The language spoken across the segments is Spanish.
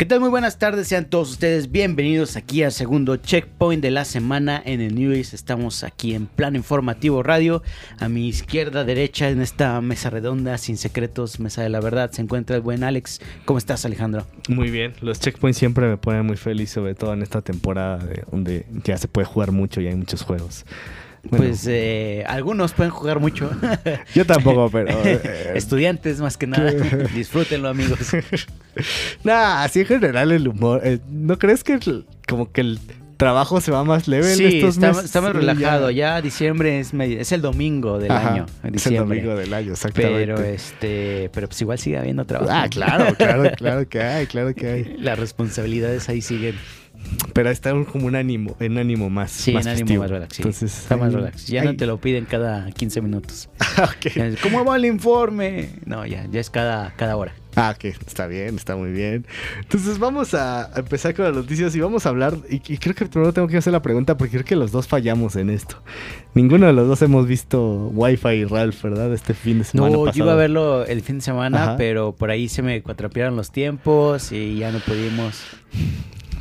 ¿Qué tal? Muy buenas tardes, sean todos ustedes bienvenidos aquí al segundo checkpoint de la semana en el News. Estamos aquí en Plano Informativo Radio. A mi izquierda, derecha, en esta mesa redonda, sin secretos, mesa de la verdad, se encuentra el buen Alex. ¿Cómo estás, Alejandro? Muy bien, los checkpoints siempre me ponen muy feliz, sobre todo en esta temporada de- donde ya se puede jugar mucho y hay muchos juegos. Bueno, Pues eh, algunos pueden jugar mucho. yo tampoco, pero... eh, Estudiantes, más que nada. Disfrútenlo, amigos. Nah, así en general el humor. eh, ¿No crees que el- como que el trabajo se va más leve en Sí, estos está, meses? está más Sí, relajado. Ya diciembre es, medio- es el domingo del Ajá, año. Es el domingo del año, exactamente. Pero este, pero pues igual sigue habiendo trabajo. Ah, claro, claro, claro que hay, claro que hay. Las responsabilidades ahí siguen. Pero está un- como un ánimo, en ánimo más. Sí, más en ánimo festivo. más relax. sí. Entonces, Está más relax. Ya no te lo piden cada 15 minutos. Ok. ¿Cómo va el informe? No, ya, ya es cada, cada hora. Ah, ok, está bien, está muy bien. Entonces vamos a empezar con las noticias y vamos a hablar, y, y creo que primero tengo que hacer la pregunta porque creo que los dos fallamos en esto. Ninguno de los dos hemos visto Wi-Fi y Ralph, ¿verdad? Este fin de semana No, yo iba a verlo el fin de semana, Ajá. pero por ahí se me cuatrapearon los tiempos y ya no pudimos,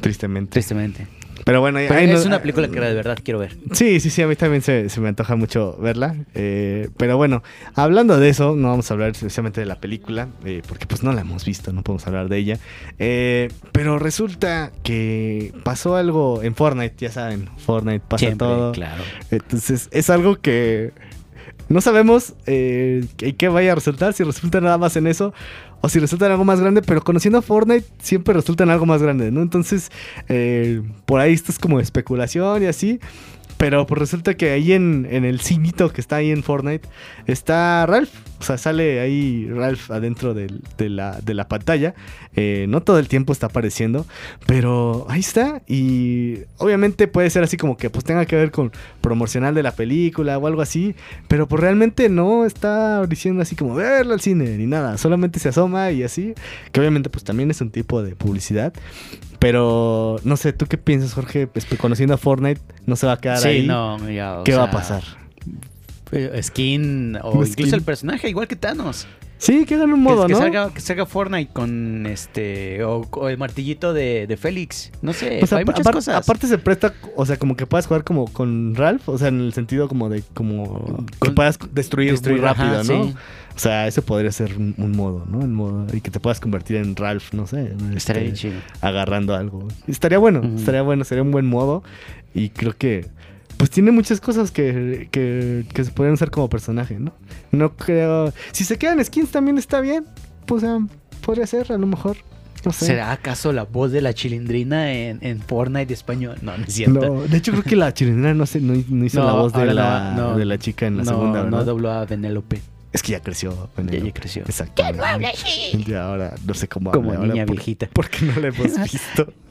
Tristemente. tristemente. Pero bueno, Pero es no- una película que de verdad quiero ver. Sí, sí, sí, a mí también se, se me antoja mucho verla. eh, pero bueno, hablando de eso, no vamos a hablar especialmente de la película, eh, porque pues no la hemos visto, no podemos hablar de ella. Eh, pero resulta que pasó algo en Fortnite, ya saben, Fortnite pasa Siempre, todo. claro. Entonces es algo que no sabemos eh, qué vaya a resultar, si resulta nada más en eso o si resulta en algo más grande, pero conociendo a Fortnite siempre resulta en algo más grande, ¿no? Entonces eh, por ahí esto es como especulación y así. Pero pues resulta que ahí en, en el cinito que está ahí en Fortnite está Ralph. O sea, sale ahí Ralph adentro de, la, de la pantalla. Eh, no todo el tiempo está apareciendo. Pero ahí está. Y obviamente puede ser así como que pues tenga que ver con promocional de la película o algo así. Pero pues realmente no está diciendo así como verlo al cine ni nada. Solamente se asoma y así. Que obviamente pues también es un tipo de publicidad. Pero no sé, ¿tú qué piensas, Jorge? Pues, conociendo a Fortnite, no se va a quedar Sí, ahí. no, ya, ¿Qué va a pasar? eh, Skin o incluso el personaje, igual que Thanos. Sí, que hagan un modo, que, que ¿no? salga, que salga Fortnite con este o, o el martillito de, de Félix. No sé, Pues, hay muchas cosas. Aparte se presta, o sea, como que puedas jugar como con Ralph, o sea, en el sentido como de como que puedas destruir, destruir, muy rápido, ajá, ¿no? sí. O sea, eso podría ser un, un modo, ¿no? El modo y que te puedas convertir en Ralph, no sé, Estaría bien este, chido. agarrando algo. Estaría bueno, estaría bueno, sería un buen modo y creo que pues tiene muchas cosas que, que, que se podrían usar como personaje, ¿no? No creo... Si se quedan skins también está bien, pues ah, podría ser a lo mejor. No sé. ¿Será acaso la voz de la chilindrina en, en Fortnite español? No, no es cierto. No, de hecho creo que la chilindrina no, sé, no, no hizo No, la voz de la, no, no. de la chica en la no, segunda, no ¿verdad? dobló a Benélope. Es que ya creció. Ya, Penélope. ya creció. Exacto. Y ahora no sé cómo Como habla ahora niña por- viejita. Porque no la hemos visto.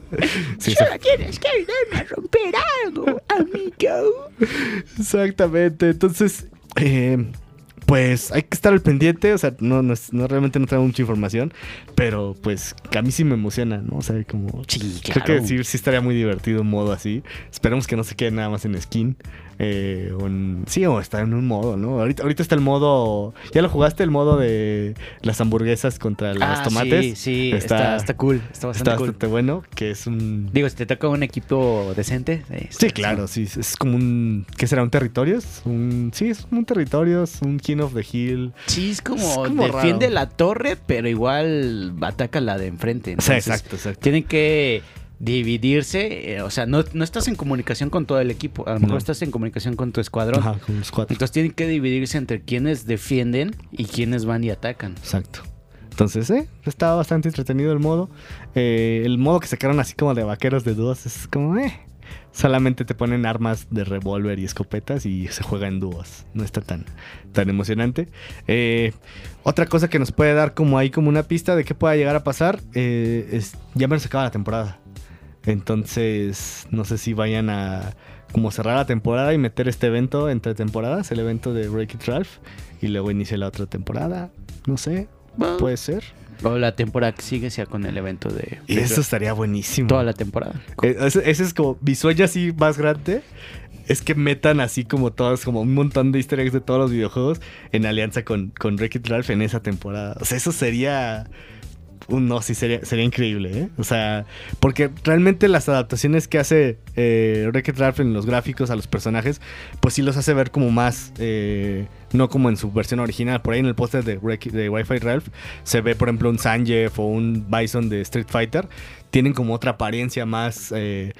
Sí, eso- tienes que ayudarme a romper algo, amigo. exactamente. Entonces, eh, pues hay que estar al pendiente. O sea, no, no, es- no realmente no traigo mucha información. Pero pues a mí sí me emociona, ¿no? O sea, como... Sí, Creo claro. que sí, sí estaría muy divertido un modo así. Esperemos que no se quede nada más en skin. eh, en- sí, o está en un modo, ¿no? Ahorita, ahorita está el modo. ¿Ya lo jugaste? El modo de las hamburguesas contra los Ah, tomates. Sí, sí, está, está, cool. Está bastante está cool. bastante bueno. Que es un. Digo, si te toca un equipo decente. eh, está- Sí, claro, sí. Es como un. ¿Qué será? ¿Un territorios? Un, sí, es un territorios. Un King of the Hill. Sí, es como, Es como defiende raro. la torre, pero igual ataca la de enfrente. Exacto, exacto. Tienen que dividirse. eh, o sea, no, no estás en comunicación con todo el equipo. A lo mejor No. estás en comunicación con tu escuadrón. Ajá, con los cuatro. Entonces tienen que dividirse entre quienes defienden y quienes van y atacan. Exacto. Entonces, eh, está bastante entretenido el modo. Eh, el modo que sacaron así como de vaqueros de dúos es como, eh. Solamente te ponen armas de revólver y escopetas y se juega en dúos. No está tan, tan emocionante. Eh, otra cosa que nos puede dar como ahí como una pista de qué pueda llegar a pasar eh, es ya menos acaba la temporada. Entonces, no sé si vayan a como cerrar la temporada y meter este evento entre temporadas, el evento de Break It Ralph, y luego inicie la otra temporada. No sé, puede ser. O la temporada que sigue sea con el evento de... Y eso estaría buenísimo. Toda la temporada. Eh, ese, ese es como mi sueño así más grande. Es que metan así como todos, como un montón de easter eggs de todos los videojuegos en alianza con, con Wreck-It Ralph en esa temporada. O sea, eso sería un no, sí, sería, sería increíble, ¿eh? O sea, porque realmente las adaptaciones que hace eh, Wreck-It Ralph en los gráficos a los personajes, pues sí los hace ver como más, eh, no como en su versión original. Por ahí en el póster de, de Wi-Fi Ralph se ve, por ejemplo, un Sanjef o un Bison de Street Fighter. Tienen como otra apariencia más... eh,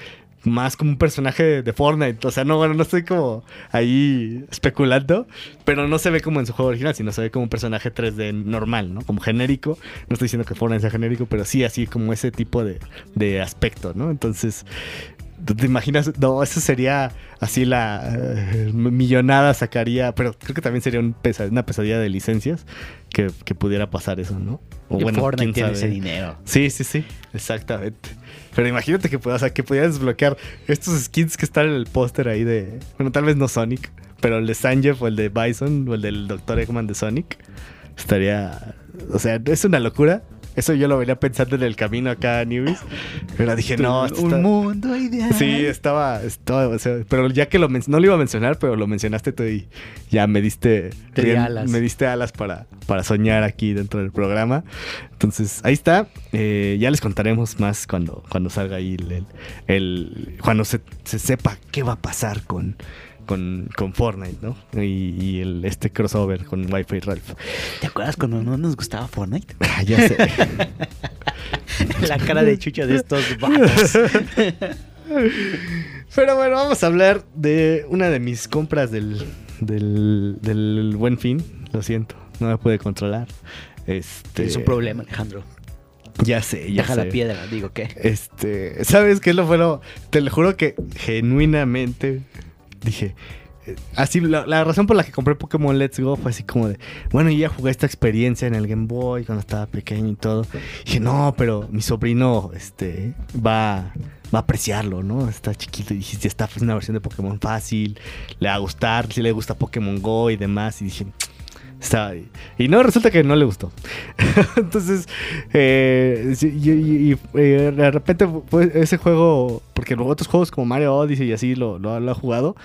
más como un personaje de Fortnite. O sea, no, bueno, no estoy como ahí especulando, pero no se ve como en su juego original, sino se ve como un personaje 3D normal, ¿no? Como genérico. No estoy diciendo que Fortnite sea genérico, pero sí así como ese tipo de, de aspecto, ¿no? Entonces, ¿tú ¿te imaginas? No, eso sería así la eh, millonada sacaría, pero creo que también sería un pesa- una pesadilla de licencias que, que pudiera pasar eso, ¿no? O Y bueno, Fortnite tiene ese dinero. Sí, sí, sí, exactamente. Pero imagínate que, o sea, que pudieras desbloquear estos skins que están en el póster ahí de. Bueno, tal vez no Sonic, pero el de Sanjef o el de Bison o el del Dr. Eggman de Sonic. Estaría. O sea, es una locura. Eso yo lo venía pensando en el camino acá a Newbies. Pero dije, no, esto está- Un mundo ideal. Sí, estaba, estaba o sea, pero ya que lo men- no lo iba a mencionar, pero lo mencionaste tú y ya me diste Te di alas. me diste alas para, para soñar aquí dentro del programa. Entonces, ahí está. Eh, ya les contaremos más cuando, cuando salga ahí el, el- el- cuando se, se sepa qué va a pasar con, con, con Fortnite, ¿no? Y, y el, este crossover con Wi-Fi Ralph. ¿Te acuerdas cuando no nos gustaba Fortnite? Ah, ya sé. La cara de chucho de estos vatos. Pero bueno, vamos a hablar de una de mis compras del, del, del buen fin. Lo siento, no me pude controlar. Este, Es un problema, Alejandro. Ya sé, ya Deja sé. la piedra, digo, ¿qué? Este, ¿sabes qué es lo bueno? Te lo juro que genuinamente dije. eh, Así, la, la razón por la que compré Pokémon Let's Go fue así como de, bueno, yo ya jugué esta experiencia en el Game Boy cuando estaba pequeño y todo. dije, no, pero mi sobrino, este, va, va a apreciarlo, ¿no? Está chiquito y dije, ya está, pues una versión de Pokémon fácil, le va a gustar, si le gusta Pokémon Go y demás. Y dije, Y no, resulta que no le gustó. Entonces, eh, y, eh, de repente ese juego, porque los otros juegos como Mario Odyssey y así lo ha jugado.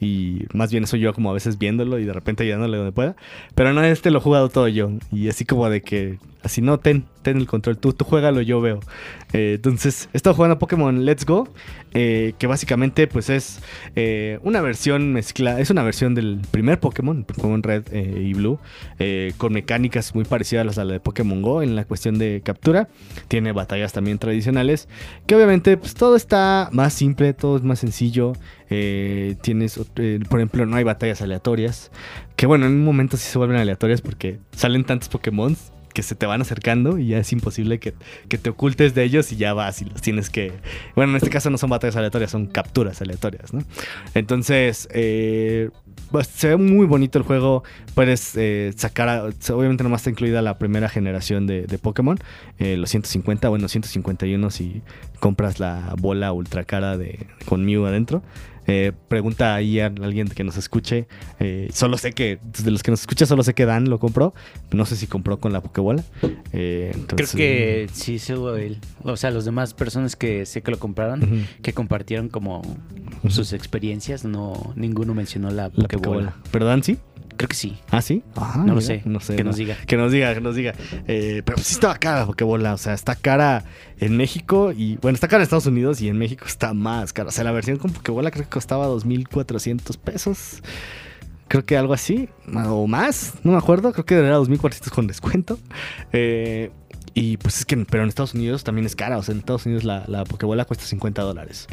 Y más bien soy yo como a veces viéndolo y de repente ayudándole donde pueda. Pero no, este lo he jugado todo yo. Y así como de que, así no, ten, ten el control, tú, tú juégalo, yo veo. Eh, entonces, he estado jugando Pokémon Let's Go, eh, que básicamente pues es eh, una versión mezcla, es una versión del primer Pokémon, Pokémon Red y Blue, con mecánicas muy parecidas a las de Pokémon Go en la cuestión de captura. Tiene batallas también tradicionales, que obviamente pues todo está más simple, todo es más sencillo. Tienes, por ejemplo, no hay batallas aleatorias, que bueno, en un momento sí se vuelven aleatorias porque salen tantos Pokémon que se te van acercando y ya es imposible que, que te ocultes de ellos y ya vas y los tienes que... Bueno, en este caso no son batallas aleatorias, son capturas aleatorias, ¿no? Entonces, eh, pues, se ve muy bonito el juego. Puedes eh, sacar, a- obviamente nomás está incluida la primera generación de, de Pokémon, eh, los 150, bueno, 151 si compras la bola ultra cara de, con Mew adentro. Eh, pregunta ahí a alguien que nos escuche. eh, solo sé que, de los que nos escucha, solo sé que Dan lo compró. No sé si compró con la Pokébola. Eh, Creo que sí, solo él. O sea, los demás personas que sé que lo compraron, que compartieron como sus experiencias, no ninguno mencionó la La Pokébola. Pokébola. ¿Pero Dan sí? Creo que sí. ¿Ah, sí? Ah, No lo sé. No sé. Que no. nos diga. Que nos diga, que nos diga. Eh, pero sí estaba cara la Pokébola. O sea, está cara en México y... Bueno, está cara en Estados Unidos y en México está más cara. O sea, la versión con Pokébola creo que costaba 2.400 pesos. Creo que algo así. O más. No me acuerdo. Creo que era 2.400 con descuento. Eh, y pues es que... Pero en Estados Unidos también es cara. O sea, en Estados Unidos la, la Pokébola cuesta 50 dólares.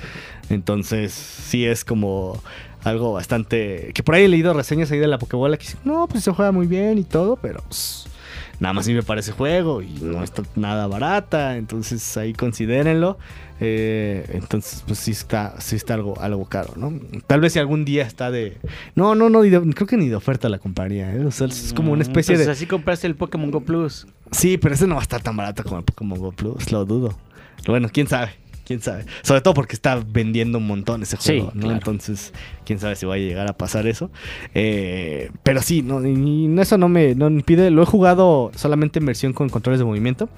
Entonces, sí es como algo bastante. Que por ahí he leído reseñas ahí de la Pokébola que dicen, no, pues se juega muy bien y todo, pero pues, nada más me parece juego y no está nada barata. Entonces ahí considérenlo. Eh, entonces, pues sí está, sí está algo, algo caro, ¿no? Tal vez si algún día está de. No, no, no, de- creo que ni de oferta la compraría, ¿eh? O sea, es como una especie Pues de. así compraste el Pokémon Go Plus. Sí, pero ese no va a estar tan barato como el Pokémon Go Plus, lo dudo. Bueno, quién sabe. Quién sabe. Sobre todo porque está vendiendo un montón ese Sí, juego, ¿no? claro. Entonces, quién sabe si va a llegar a pasar eso. Eh, pero sí, no, y eso no me no me impide. Lo he jugado solamente en versión con controles de movimiento.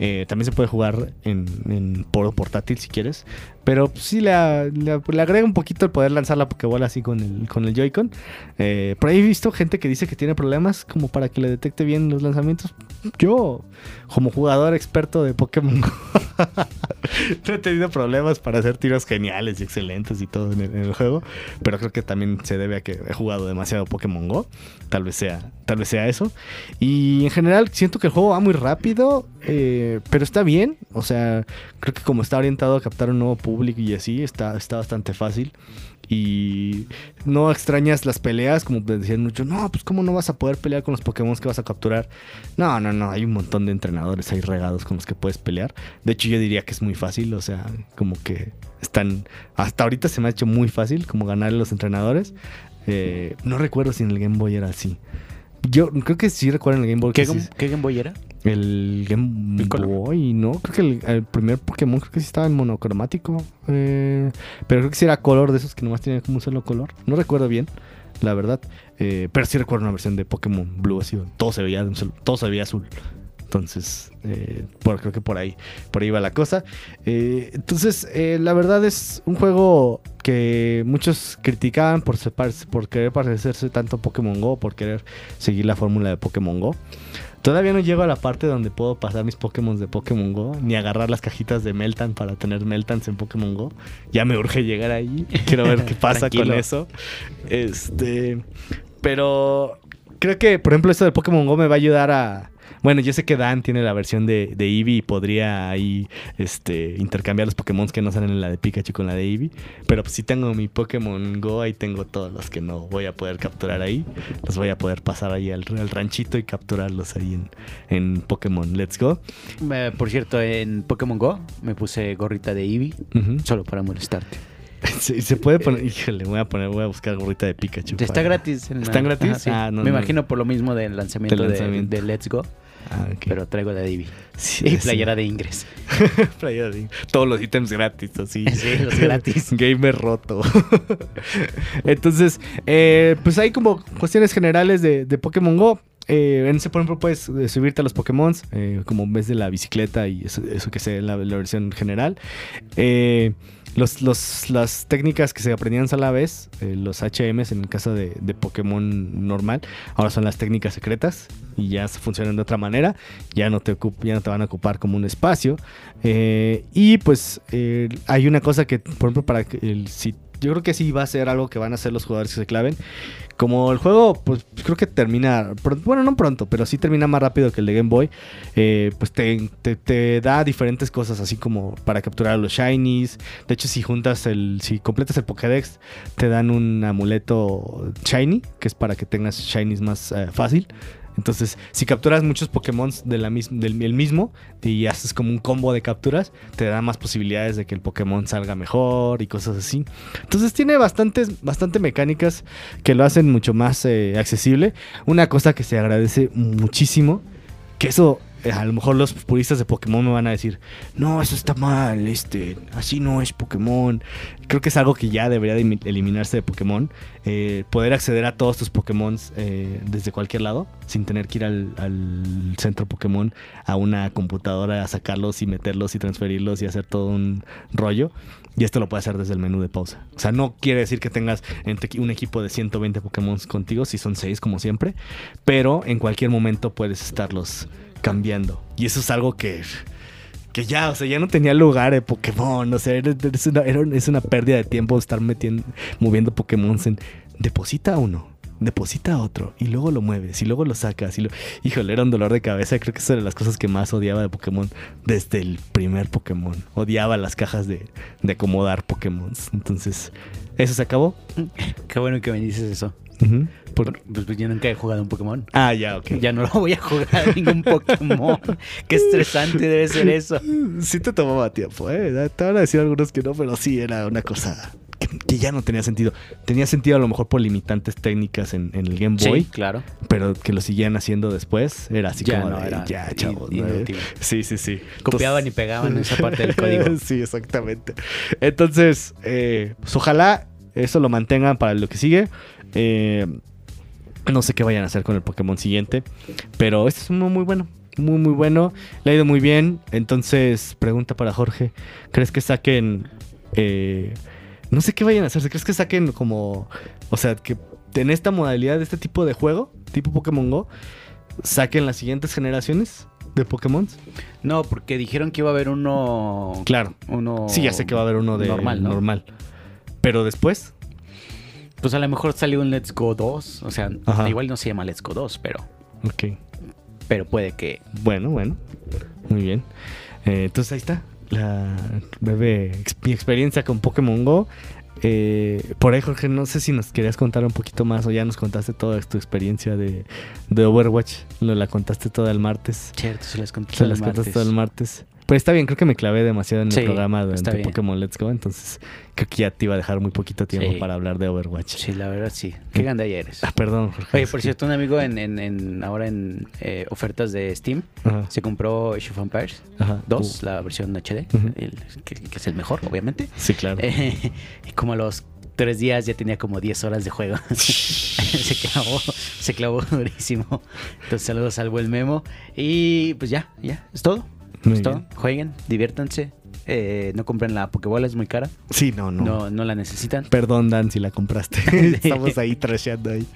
Eh, también se puede jugar en, en por portátil si quieres. Pero pues, sí le, le, le agrega un poquito el poder lanzar la Pokébola así con el, con el Joy-Con. Eh, por ahí he visto gente que dice que tiene problemas como para que le detecte bien los lanzamientos. Yo, como jugador experto de Pokémon no he tenido problemas para hacer tiros geniales y excelentes y todo en el, juego. Pero creo que también se debe a que he jugado demasiado Pokémon Go. Tal vez sea, tal vez sea eso. Y en general siento que el juego va muy rápido, eh, pero está bien. O sea, creo que como está orientado a captar un nuevo público y así, está, está bastante fácil. Y no extrañas las peleas, como decían mucho, no, pues cómo no vas a poder pelear con los Pokémon que vas a capturar. No, no, no, hay un montón de entrenadores ahí regados con los que puedes pelear. De hecho, yo diría que es muy fácil, o sea, como que están, hasta ahorita se me ha hecho muy fácil como ganar a los entrenadores. Eh, no recuerdo si en el Game Boy era así. Yo creo que sí recuerdo en el Game Boy ¿Qué, que sí- Game- qué Game Boy era? el Game Piccolo. Boy, ¿no? Creo que el, el primer Pokémon creo que sí estaba en monocromático. eh, pero creo que sí era color de esos que nomás tenían como un solo color. No recuerdo bien, la verdad. eh, pero sí recuerdo una versión de Pokémon Blue así. Todo se veía, todo se veía azul. Entonces, eh, por- creo que por ahí, por ahí va la cosa. Eh, entonces, eh, la verdad es un juego que muchos criticaban por, separ- por querer parecerse tanto a Pokémon Go, por querer seguir la fórmula de Pokémon Go. Todavía no llego a la parte donde puedo pasar mis Pokémon de Pokémon Go, ni agarrar las cajitas de Meltan para tener Meltans en Pokémon Go. Ya me urge llegar ahí. Quiero ver qué pasa con eso. Este. Pero creo que, por ejemplo, esto del Pokémon Go me va a ayudar a. Bueno, yo sé que Dan tiene la versión de, de Eevee y podría ahí este, intercambiar los Pokémon que no salen en la de Pikachu con la de Eevee. Pero pues si tengo mi Pokémon Go, ahí tengo todos los que no voy a poder capturar ahí. Los voy a poder pasar ahí al, al ranchito y capturarlos ahí en, en Pokémon Let's Go. Eh, por cierto, en Pokémon Go me puse gorrita de Eevee solo para molestarte. Se, se puede poner, híjole, voy a poner, voy a buscar gorrita de Pikachu. Está para- gratis. en la- ¿Están gratis? Ajá, sí. Ah, no, me no. imagino por lo mismo del lanzamiento, Del de- lanzamiento. De, Let's Go, Ah, pero traigo de Eevee. Sí, Y sí. playera de Ingress. Playera de- Todos los ítems gratis, así. Sí, los gratis. Gamer roto. Entonces, eh, pues hay como cuestiones generales de, de Pokémon Go. Eh, en ese, por ejemplo, puedes eh, subirte a los Pokémon, eh, como ves de la bicicleta y eso, eso que sea la, la versión general. Eh, los, los- las técnicas que se aprendían a la vez, eh, los HMs en el caso de, de Pokémon normal, ahora son las técnicas secretas y ya funcionan de otra manera. Ya no te, ya no te van a ocupar como un espacio. Eh, y pues eh, hay una cosa que, por ejemplo, para el, si, yo creo que sí va a ser algo que van a hacer los jugadores que se claven. Como el juego, pues creo que termina, bueno, no pronto, pero sí termina más rápido que el de Game Boy. eh, pues te, te- te da diferentes cosas, así como para capturar a los shinies. De hecho, si juntas el, si completas el Pokédex, te dan un amuleto shiny, que es para que tengas shinies más eh, fácil. Entonces, si capturas muchos Pokémon del el mismo y haces como un combo de capturas, te da más posibilidades de que el Pokémon salga mejor y cosas así. Entonces tiene bastantes, bastante mecánicas que lo hacen mucho más eh, accesible. Una cosa que se agradece muchísimo, que eso a lo mejor los puristas de Pokémon me van a decir, no, eso está mal, este, así no es Pokémon. Creo que es algo que ya debería de imi- eliminarse de Pokémon. eh, poder acceder a todos tus Pokémon eh, desde cualquier lado, sin tener que ir al, centro Pokémon a una computadora a sacarlos y meterlos y transferirlos y hacer todo un rollo. Y esto lo puedes hacer desde el menú de pausa. O sea, no quiere decir que tengas un equipo de 120 Pokémon contigo, si son 6 como siempre, pero en cualquier momento puedes estarlos cambiando. Y eso es algo que, que ya, o sea, ya no tenía lugar de Pokémon. O sea, es una, es una pérdida de tiempo estar metiendo, moviendo Pokémon en deposita uno. Deposita otro y luego lo mueves y luego lo sacas y lo... Híjole, era un dolor de cabeza. Creo que esa era de las cosas que más odiaba de Pokémon desde el primer Pokémon. Odiaba las cajas de, de acomodar Pokémon. Entonces, eso se acabó. Qué bueno que me dices eso. Por- Pues, pues yo nunca he jugado un Pokémon. Ah, ya, ok. Ya no lo voy a jugar a ningún Pokémon. Qué estresante debe ser eso. Sí te tomaba tiempo, ¿eh? Te van a decir algunos que no, pero sí era una cosa que que ya no tenía sentido. Tenía sentido a lo mejor por limitantes técnicas en, en el Game Boy, Sí, claro. pero que lo siguieran haciendo después era así Ya como no, de, era ya, in- chavos. ¿no? Sí, sí, sí. Copiaban y pegaban esa parte del código. sí, exactamente. Entonces, eh, pues ojalá eso lo mantengan para lo que sigue. Eh, no sé qué vayan a hacer con el Pokémon siguiente, pero este es uno muy bueno. Muy, muy bueno. Le ha ido muy bien. Entonces, pregunta para Jorge. ¿Crees que saquen... eh, no sé qué vayan a hacer. ¿Crees que saquen como... O sea, que en esta modalidad de este tipo de juego, tipo Pokémon Go, saquen las siguientes generaciones de Pokémon? No, porque dijeron que iba a haber uno. Claro. Uno. Sí, ya sé que va a haber uno de normal, ¿no? normal. Pero después, Pues a lo mejor salió un Let's Go 2. O sea, Ajá. igual no se llama Let's Go 2, pero. ok. Pero puede que. Bueno, bueno. Muy bien. Eh, entonces ahí está. La breve mi experiencia con Pokémon Go. Eh, por ahí, Jorge, no sé si nos querías contar un poquito más o ya nos contaste toda tu experiencia de, de Overwatch. Lo la contaste toda el martes. Cierto, se las conté Se el las contaste todo el martes. Pero está bien, creo que me clavé demasiado en Sí, el programa durante. Pokémon Let's Go. Entonces creo que ya te iba a dejar muy poquito tiempo Sí. para hablar de Overwatch. Sí, la verdad sí. Qué gandalla eres. Ah, perdón, Jorge. Oye, por cierto, un amigo en, en, en- ahora en eh, ofertas de Steam Ajá, se compró Age of Empires ajá. 2, la versión HD, Ujú. el- que, que es el mejor, obviamente. Uh, sí, claro. Eh, y como a los tres días ya tenía como 10 horas de juego. se clavó, se clavó durísimo. Entonces saludos al buen Memo. Y pues ya, ya, es todo. Bien. Jueguen, diviértanse. Eh, no compren la Pokebola, es muy cara. Sí, no, no. No, no la necesitan. Perdón, Dan, si la compraste. Estamos ahí trasheando ahí.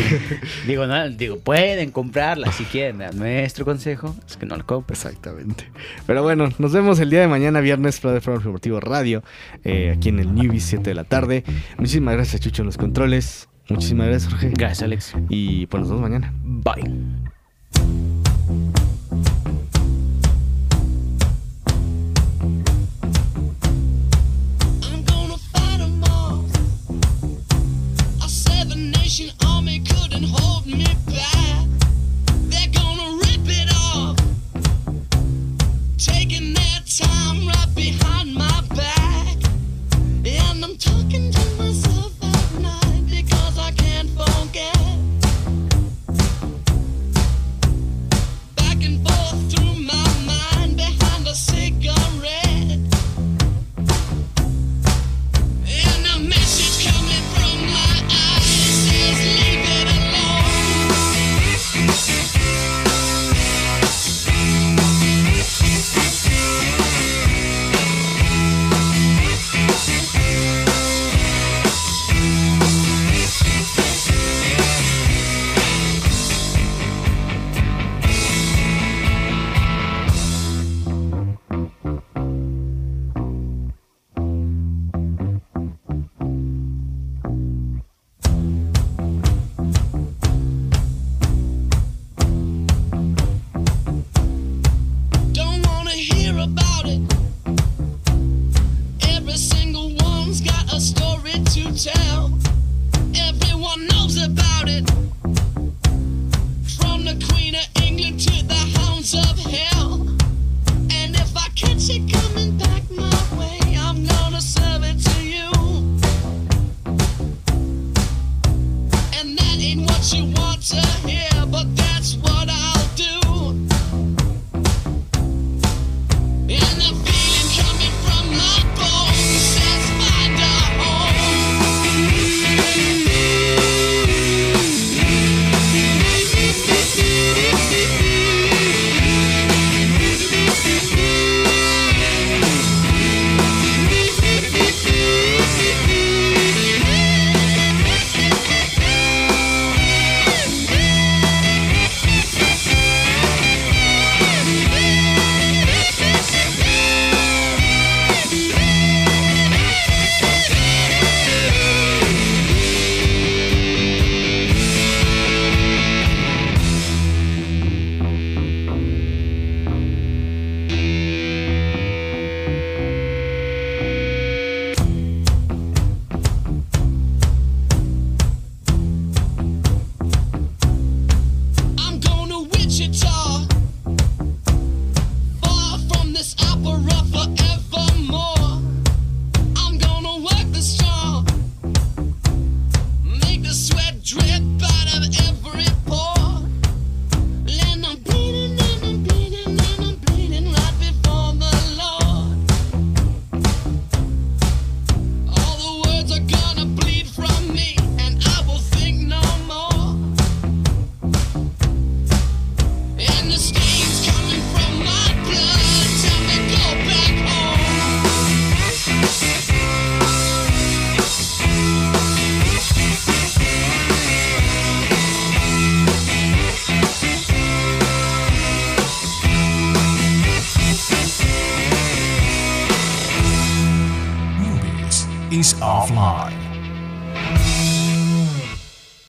Digo, no, digo, pueden comprarla si quieren. Nuestro consejo es que no la compren. Exactamente. Pero bueno, nos vemos el día de mañana, viernes, para Programa Informativo Radio, eh, aquí en el Newbies, 7 de la tarde. Muchísimas gracias, Chucho, en los controles. Muchísimas gracias, Jorge. Gracias, Alex. Y pues nos vemos mañana. Bye.